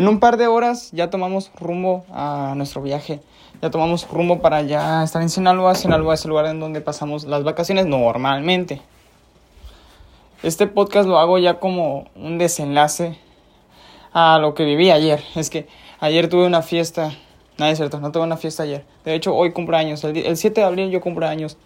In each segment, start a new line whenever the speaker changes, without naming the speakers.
En un par de horas ya tomamos rumbo a nuestro viaje. Ya tomamos rumbo para ya estar en Sinaloa. Sinaloa es el lugar en donde pasamos las vacaciones normalmente. Este podcast lo hago ya como un desenlace a lo que viví ayer. Es que ayer tuve una fiesta. Nada es cierto, no tuve una fiesta ayer. De hecho, hoy cumpleaños. El, el 7 de abril yo cumplo años.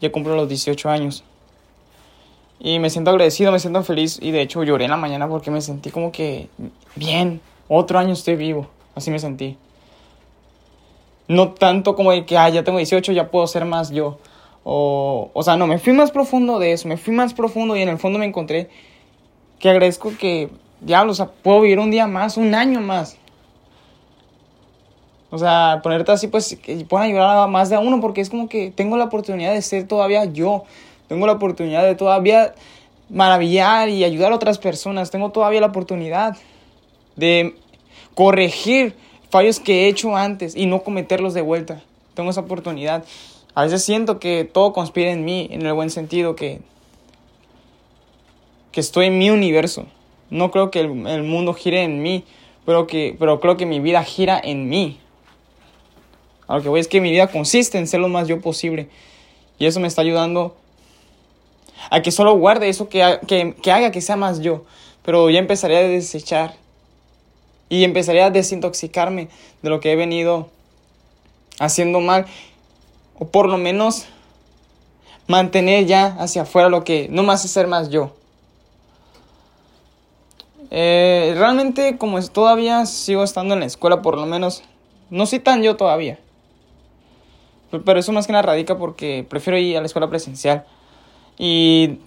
Ya cumplo los 18 años. Y me siento agradecido, me siento feliz. Y de hecho lloré en la mañana porque me sentí como que bien. Otro año estoy vivo. Así me sentí. No tanto como de que, ah, ya tengo 18, ya puedo ser más yo. O, o sea, no, me fui más profundo de eso, me fui más profundo y en el fondo me encontré que agradezco que, diablo, o sea, puedo vivir un día más, un año más. O sea, ponerte así, pues, que puedan ayudar a más de a uno, porque es como que tengo la oportunidad de ser todavía yo. Tengo la oportunidad de todavía maravillar y ayudar a otras personas. Tengo todavía la oportunidad de corregir fallos que he hecho antes y no cometerlos de vuelta. Tengo esa oportunidad. A veces siento que todo conspira en mí, en el buen sentido, que, que estoy en mi universo. No creo que el, el mundo gire en mí, pero, que, pero creo que mi vida gira en mí. A lo que voy es que mi vida consiste en ser lo más yo posible. Y eso me está ayudando a que solo guarde eso que, que, que haga que sea más yo. Pero ya empezaría a desechar. Y empezaría a desintoxicarme de lo que he venido haciendo mal o por lo menos mantener ya hacia afuera lo que no me hace ser más yo. Eh, realmente como todavía sigo estando en la escuela, por lo menos no soy tan yo todavía. Pero eso más que nada radica porque prefiero ir a la escuela presencial. Y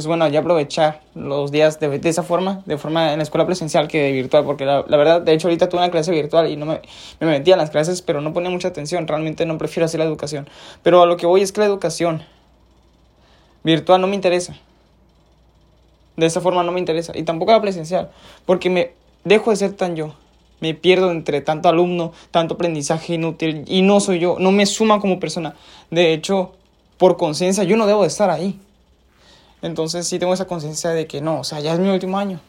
pues bueno, ya aprovechar los días de, esa forma, de forma en la escuela presencial que de virtual, porque la, la, verdad, de hecho ahorita tuve una clase virtual y no me, me metía en las clases, pero no ponía mucha atención, realmente no prefiero hacer la educación. Pero a lo que voy es que la educación virtual no me interesa. De esa forma no me interesa. Y tampoco la presencial, porque me dejo de ser tan yo. Me pierdo entre tanto alumno, tanto aprendizaje inútil y no soy yo, no me suma como persona. De hecho, por conciencia, yo no debo de estar ahí. Entonces sí tengo esa conciencia de que no, o sea, ya es mi último año.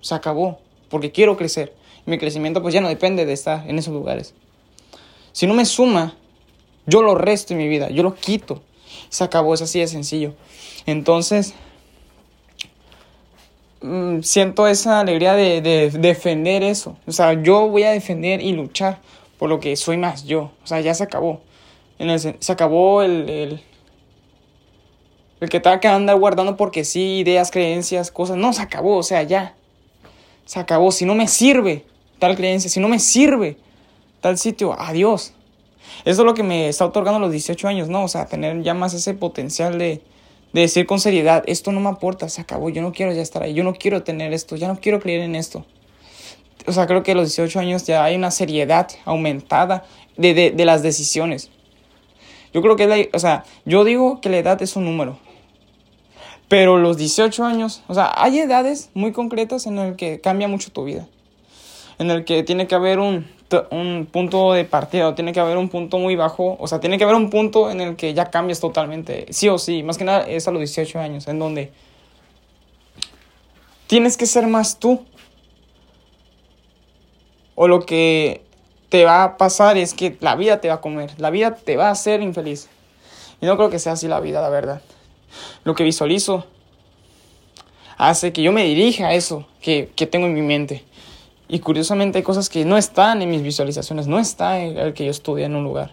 Se acabó, porque quiero crecer. Y mi crecimiento pues ya no depende de estar en esos lugares. Si no me suma, yo lo resto en mi vida, yo lo quito. Se acabó, es así de sencillo. Entonces, mmm, siento esa alegría de, de, defender eso. O sea, yo voy a defender y luchar por lo que soy más yo. O sea, ya se acabó. En el, se acabó el, el el que tenga que andar guardando porque sí, ideas, creencias, cosas. No, se acabó, o sea, ya. Se acabó. Si no me sirve tal creencia, si no me sirve tal sitio, adiós. Eso es lo que me está otorgando los 18 años, ¿no? O sea, tener ya más ese potencial de, de decir con seriedad, esto no me aporta, se acabó, yo no quiero ya estar ahí, yo no quiero tener esto, ya no quiero creer en esto. O sea, creo que a los 18 años ya hay una seriedad aumentada de, de, de las decisiones. Yo creo que, la, o sea, yo digo que la edad es un número. Pero los 18 años, o sea, hay edades muy concretas en el que cambia mucho tu vida. En el que tiene que haber un, un punto de partida, tiene que haber un punto muy bajo, o sea, tiene que haber un punto en el que ya cambias totalmente, sí o sí, más que nada es a los 18 años, en donde tienes que ser más tú. O lo que te va a pasar es que la vida te va a comer, la vida te va a hacer infeliz. Y no creo que sea así la vida, la verdad lo que visualizo hace que yo me dirija a eso que, que tengo en mi mente. Y curiosamente hay cosas que no están en mis visualizaciones, no está en el que yo estudie en un lugar.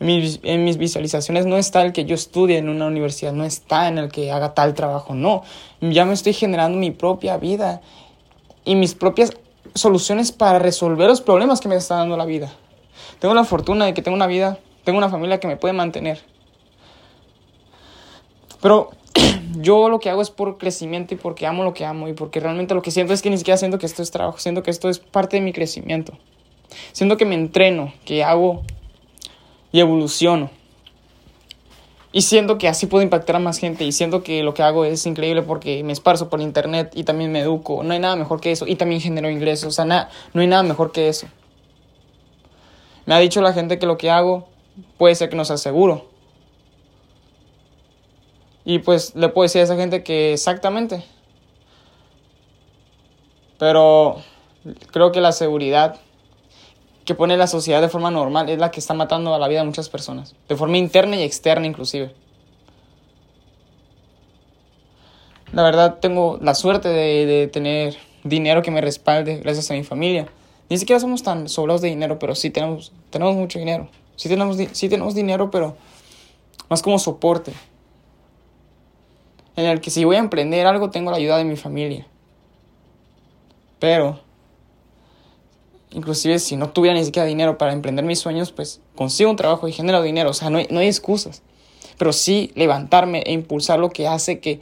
En mis, en mis, visualizaciones no está el que yo estudie en una universidad, no está en el que haga tal trabajo, no. Ya me estoy generando mi propia vida y mis propias soluciones para resolver los problemas que me está dando la vida. Tengo la fortuna de que tengo una vida, tengo una familia que me puede mantener. Pero yo lo que hago es por crecimiento y porque amo lo que amo y porque realmente lo que siento es que ni siquiera siento que esto es trabajo, siento que esto es parte de mi crecimiento. Siento que me entreno, que hago y evoluciono. Y siento que así puedo impactar a más gente y siento que lo que hago es increíble porque me esparzo por internet y también me educo. No hay nada mejor que eso y también genero ingresos. O sea, na no hay nada mejor que eso. Me ha dicho la gente que lo que hago puede ser que no sea seguro. Y pues le puedo decir a esa gente que exactamente. Pero creo que la seguridad que pone la sociedad de forma normal es la que está matando a la vida de muchas personas, de forma interna y externa inclusive. La verdad tengo la suerte de, tener dinero que me respalde gracias a mi familia. Ni siquiera somos tan sobrados de dinero, pero sí tenemos, tenemos mucho dinero. Sí tenemos, sí tenemos dinero, pero más como soporte. En el que si voy a emprender algo tengo la ayuda de mi familia. Pero inclusive si no tuviera ni siquiera dinero para emprender mis sueños, pues consigo un trabajo y genero dinero. O sea, no hay, no hay excusas. Pero sí levantarme e impulsar lo que hace que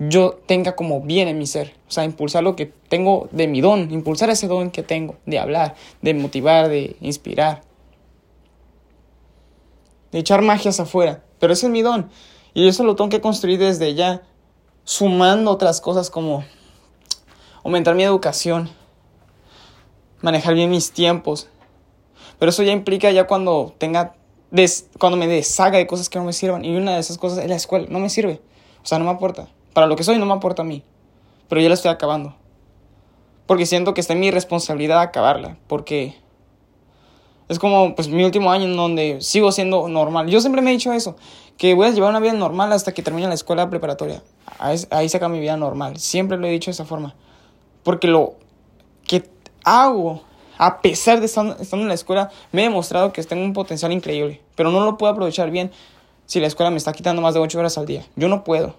yo tenga como bien en mi ser. O sea, impulsar lo que tengo de mi don, impulsar ese don que tengo de hablar, de motivar, de inspirar. De echar magias afuera. Pero ese es mi don. Y eso lo tengo que construir desde ya, sumando otras cosas como aumentar mi educación, manejar bien mis tiempos. Pero eso ya implica ya cuando tenga, cuando me deshaga de cosas que no me sirvan. Y una de esas cosas es la escuela, no me sirve. O sea, no me aporta. Para lo que soy no me aporta a mí. Pero ya la estoy acabando. Porque siento que está en mi responsabilidad acabarla. Porque es como pues mi último año en donde sigo siendo normal. Yo siempre me he dicho eso, que voy a llevar una vida normal hasta que termine la escuela preparatoria. Ahí, ahí se mi vida normal. Siempre lo he dicho de esa forma. Porque lo que hago, a pesar de estar, estando en la escuela, me he demostrado que tengo un potencial increíble. Pero no lo puedo aprovechar bien si la escuela me está quitando más de 8 horas al día. Yo no puedo.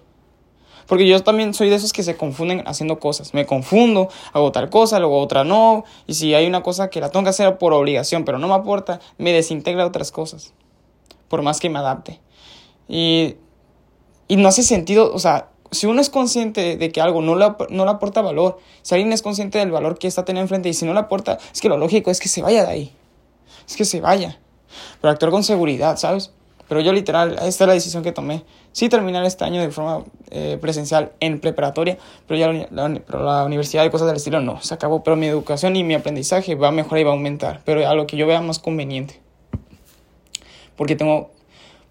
Porque yo también soy de esos que se confunden haciendo cosas. Me confundo, hago tal cosa, luego otra no. Y si hay una cosa que la tengo que hacer por obligación, pero no me aporta, me desintegra otras cosas. Por más que me adapte. Y, y no hace sentido, o sea, si uno es consciente de que algo no le, no le aporta valor, si alguien es consciente del valor que está teniendo enfrente y si no le aporta, es que lo lógico es que se vaya de ahí. Es que se vaya. Pero actuar con seguridad, ¿sabes? Pero yo literal, esta es la decisión que tomé. Sí terminar este año de forma eh, presencial en preparatoria, pero ya la, pero la universidad y cosas del estilo no, se acabó. Pero mi educación y mi aprendizaje va a mejorar y va a aumentar, pero a lo que yo vea más conveniente. Porque tengo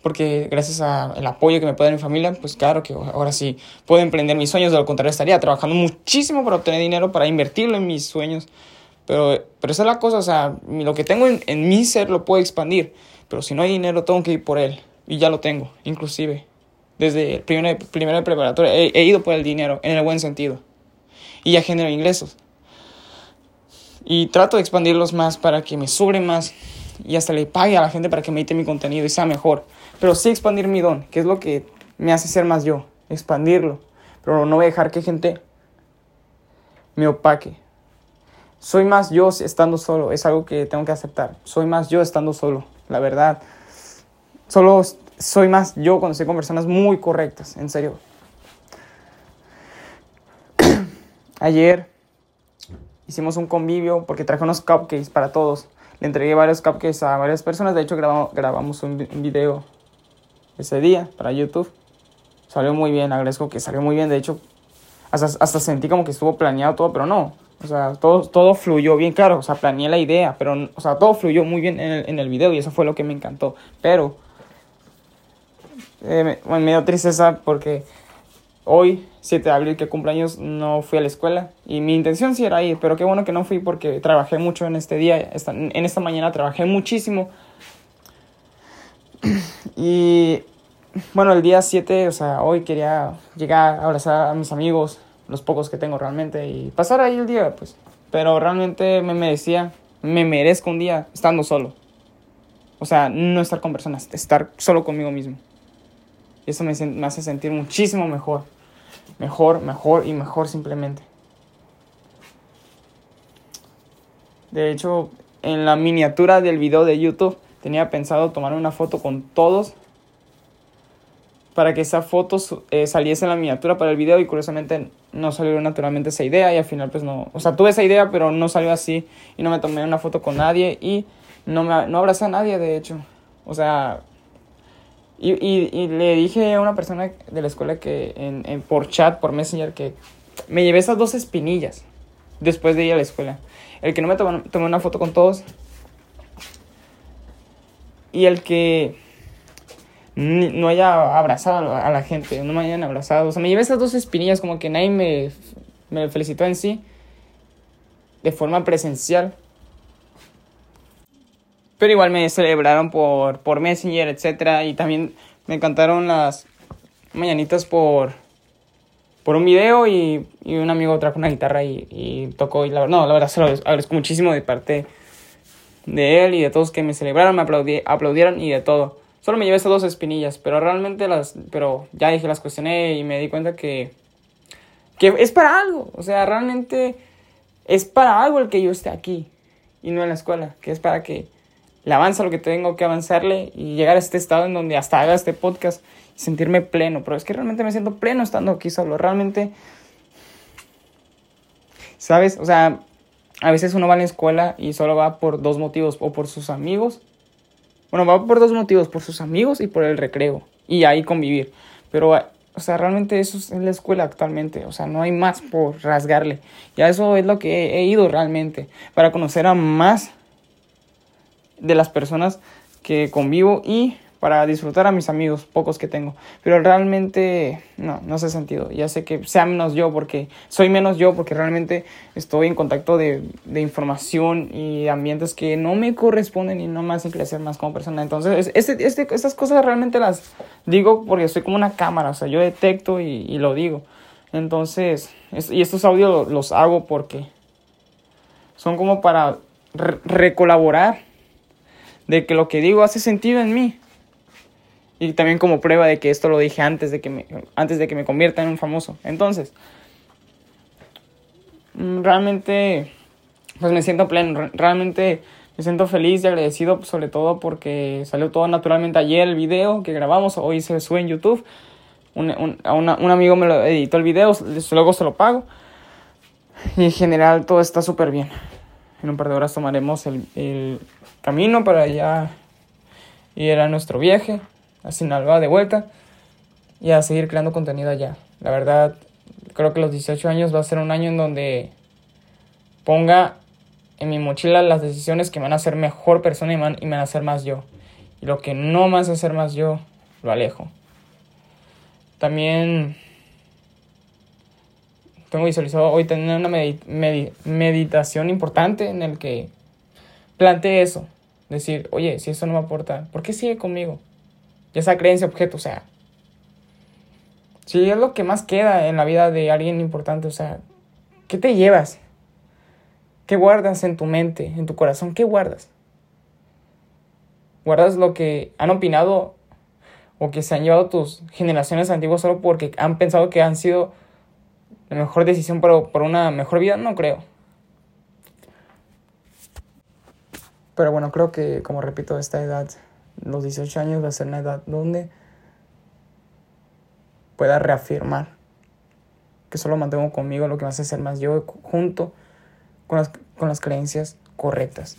porque gracias al apoyo que me puede dar mi familia, pues claro que ahora sí puedo emprender mis sueños, de lo contrario estaría trabajando muchísimo para obtener dinero, para invertirlo en mis sueños. Pero, pero esa es la cosa, o sea, lo que tengo en, en mi ser lo puedo expandir, pero si no hay dinero tengo que ir por él, y ya lo tengo, inclusive. Desde primera, primera preparatoria he, ido por el dinero, en el buen sentido, y ya genero ingresos. Y trato de expandirlos más para que me sobre más y hasta le pague a la gente para que me edite mi contenido y sea mejor. Pero sí expandir mi don, que es lo que me hace ser más yo, expandirlo. Pero no voy a dejar que gente me opaque. Soy más yo estando solo, es algo que tengo que aceptar. Soy más yo estando solo, la verdad. Solo soy más yo cuando estoy con personas muy correctas, en serio. Ayer hicimos un convivio porque traje unos cupcakes para todos. Le entregué varios cupcakes a varias personas. De hecho, grabamos, grabamos un, video ese día para YouTube. Salió muy bien, agradezco que salió muy bien. De hecho, hasta, hasta sentí como que estuvo planeado todo, pero no. O sea, todo, todo fluyó bien, claro. O sea, planeé la idea, pero, o sea, todo fluyó muy bien en el, en el video y eso fue lo que me encantó. Pero, eh, me, dio tristeza porque hoy, 7 de abril, que cumpleaños, no fui a la escuela. Y mi intención sí era ir, pero qué bueno que no fui porque trabajé mucho en este día. Esta, en esta mañana trabajé muchísimo. Y bueno, el día 7, o sea, hoy quería llegar a abrazar a mis amigos, los pocos que tengo realmente, y pasar ahí el día, pues. Pero realmente me merecía, me merezco un día estando solo. O sea, no estar con personas, estar solo conmigo mismo. Y eso me, hace sentir muchísimo mejor. Mejor, mejor y mejor simplemente. De hecho, en la miniatura del video de YouTube tenía pensado tomar una foto con todos para que esa foto eh, saliese en la miniatura para el video y curiosamente no salió naturalmente esa idea y al final pues no, o sea, tuve esa idea pero no salió así y no me tomé una foto con nadie y no me no abracé a nadie de hecho. O sea, y, y, le dije a una persona de la escuela que en, en, por chat, por Messenger, que me llevé esas dos espinillas después de ir a la escuela. El que no me tomé, tomé una foto con todos y el que no haya abrazado a la gente, no me hayan abrazado. O sea, me llevé esas dos espinillas como que nadie me, me felicitó en sí. de forma presencial. Pero igual me celebraron por, por Messenger, etc. Y también me cantaron las mañanitas por, por un video y, y un amigo trajo una guitarra y, y tocó. Y la, no, la verdad se lo agradezco muchísimo de parte de él y de todos que me celebraron, me aplaudieron y de todo. Solo me llevé estas dos espinillas, pero realmente las, pero ya dije, las cuestioné y me di cuenta que, que es para algo. O sea, realmente es para algo el que yo esté aquí y no en la escuela, que es para que le avanza lo que tengo que avanzarle y llegar a este estado en donde hasta haga este podcast y sentirme pleno. Pero es que realmente me siento pleno estando aquí solo. Realmente, ¿sabes? O sea, a veces uno va a la escuela y solo va por dos motivos, o por sus amigos. Bueno, va por dos motivos, por sus amigos y por el recreo. Y ahí convivir. Pero, o sea, realmente eso es la escuela actualmente. O sea, no hay más por rasgarle. Ya eso es lo que he ido realmente. Para conocer a más de las personas que convivo y para disfrutar a mis amigos, pocos que tengo. Pero realmente no, no hace sentido. Ya sé que sea menos yo porque soy menos yo porque realmente estoy en contacto de, de información y ambientes que no me corresponden y no me hacen crecer más como persona. Entonces, este, este, estas cosas realmente las digo porque soy como una cámara, o sea, yo detecto y, lo digo. Entonces, y estos audios los hago porque son como para recolaborar de que lo que digo hace sentido en mí. Y también como prueba de que esto lo dije antes de que me, antes de que me convierta en un famoso. Entonces, mm, realmente, pues me siento pleno. Realmente me siento feliz y agradecido, sobre todo porque salió todo naturalmente ayer el video que grabamos. Hoy se sube en YouTube. Un, un, un amigo me lo editó el video, luego se lo pago. Y en general todo está súper bien. En un par de horas tomaremos el, el camino para ya ir a nuestro viaje a Sinaloa de vuelta y a seguir creando contenido allá. La verdad, creo que los 18 años va a ser un año en donde ponga en mi mochila las decisiones que me van a hacer mejor persona y me van, a hacer más yo. Y lo que no me hace ser más yo, lo alejo. También tengo visualizado hoy tener una meditación importante en el que planteé eso. Decir, oye, si eso no me aporta, ¿por qué sigue conmigo? Y esa creencia objeto, o sea, si es lo que más queda en la vida de alguien importante, o sea, ¿qué te llevas? ¿Qué guardas en tu mente, en tu corazón? ¿Qué guardas? ¿Guardas lo que han opinado o que se han llevado tus generaciones antiguas solo porque han pensado que han sido la mejor decisión para, por una mejor vida, no creo. Pero bueno, creo que, como repito, esta edad, los 18 años va a ser una edad donde pueda reafirmar que solo mantengo conmigo lo que me hace ser más yo junto con las, con las creencias correctas.